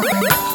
Bye.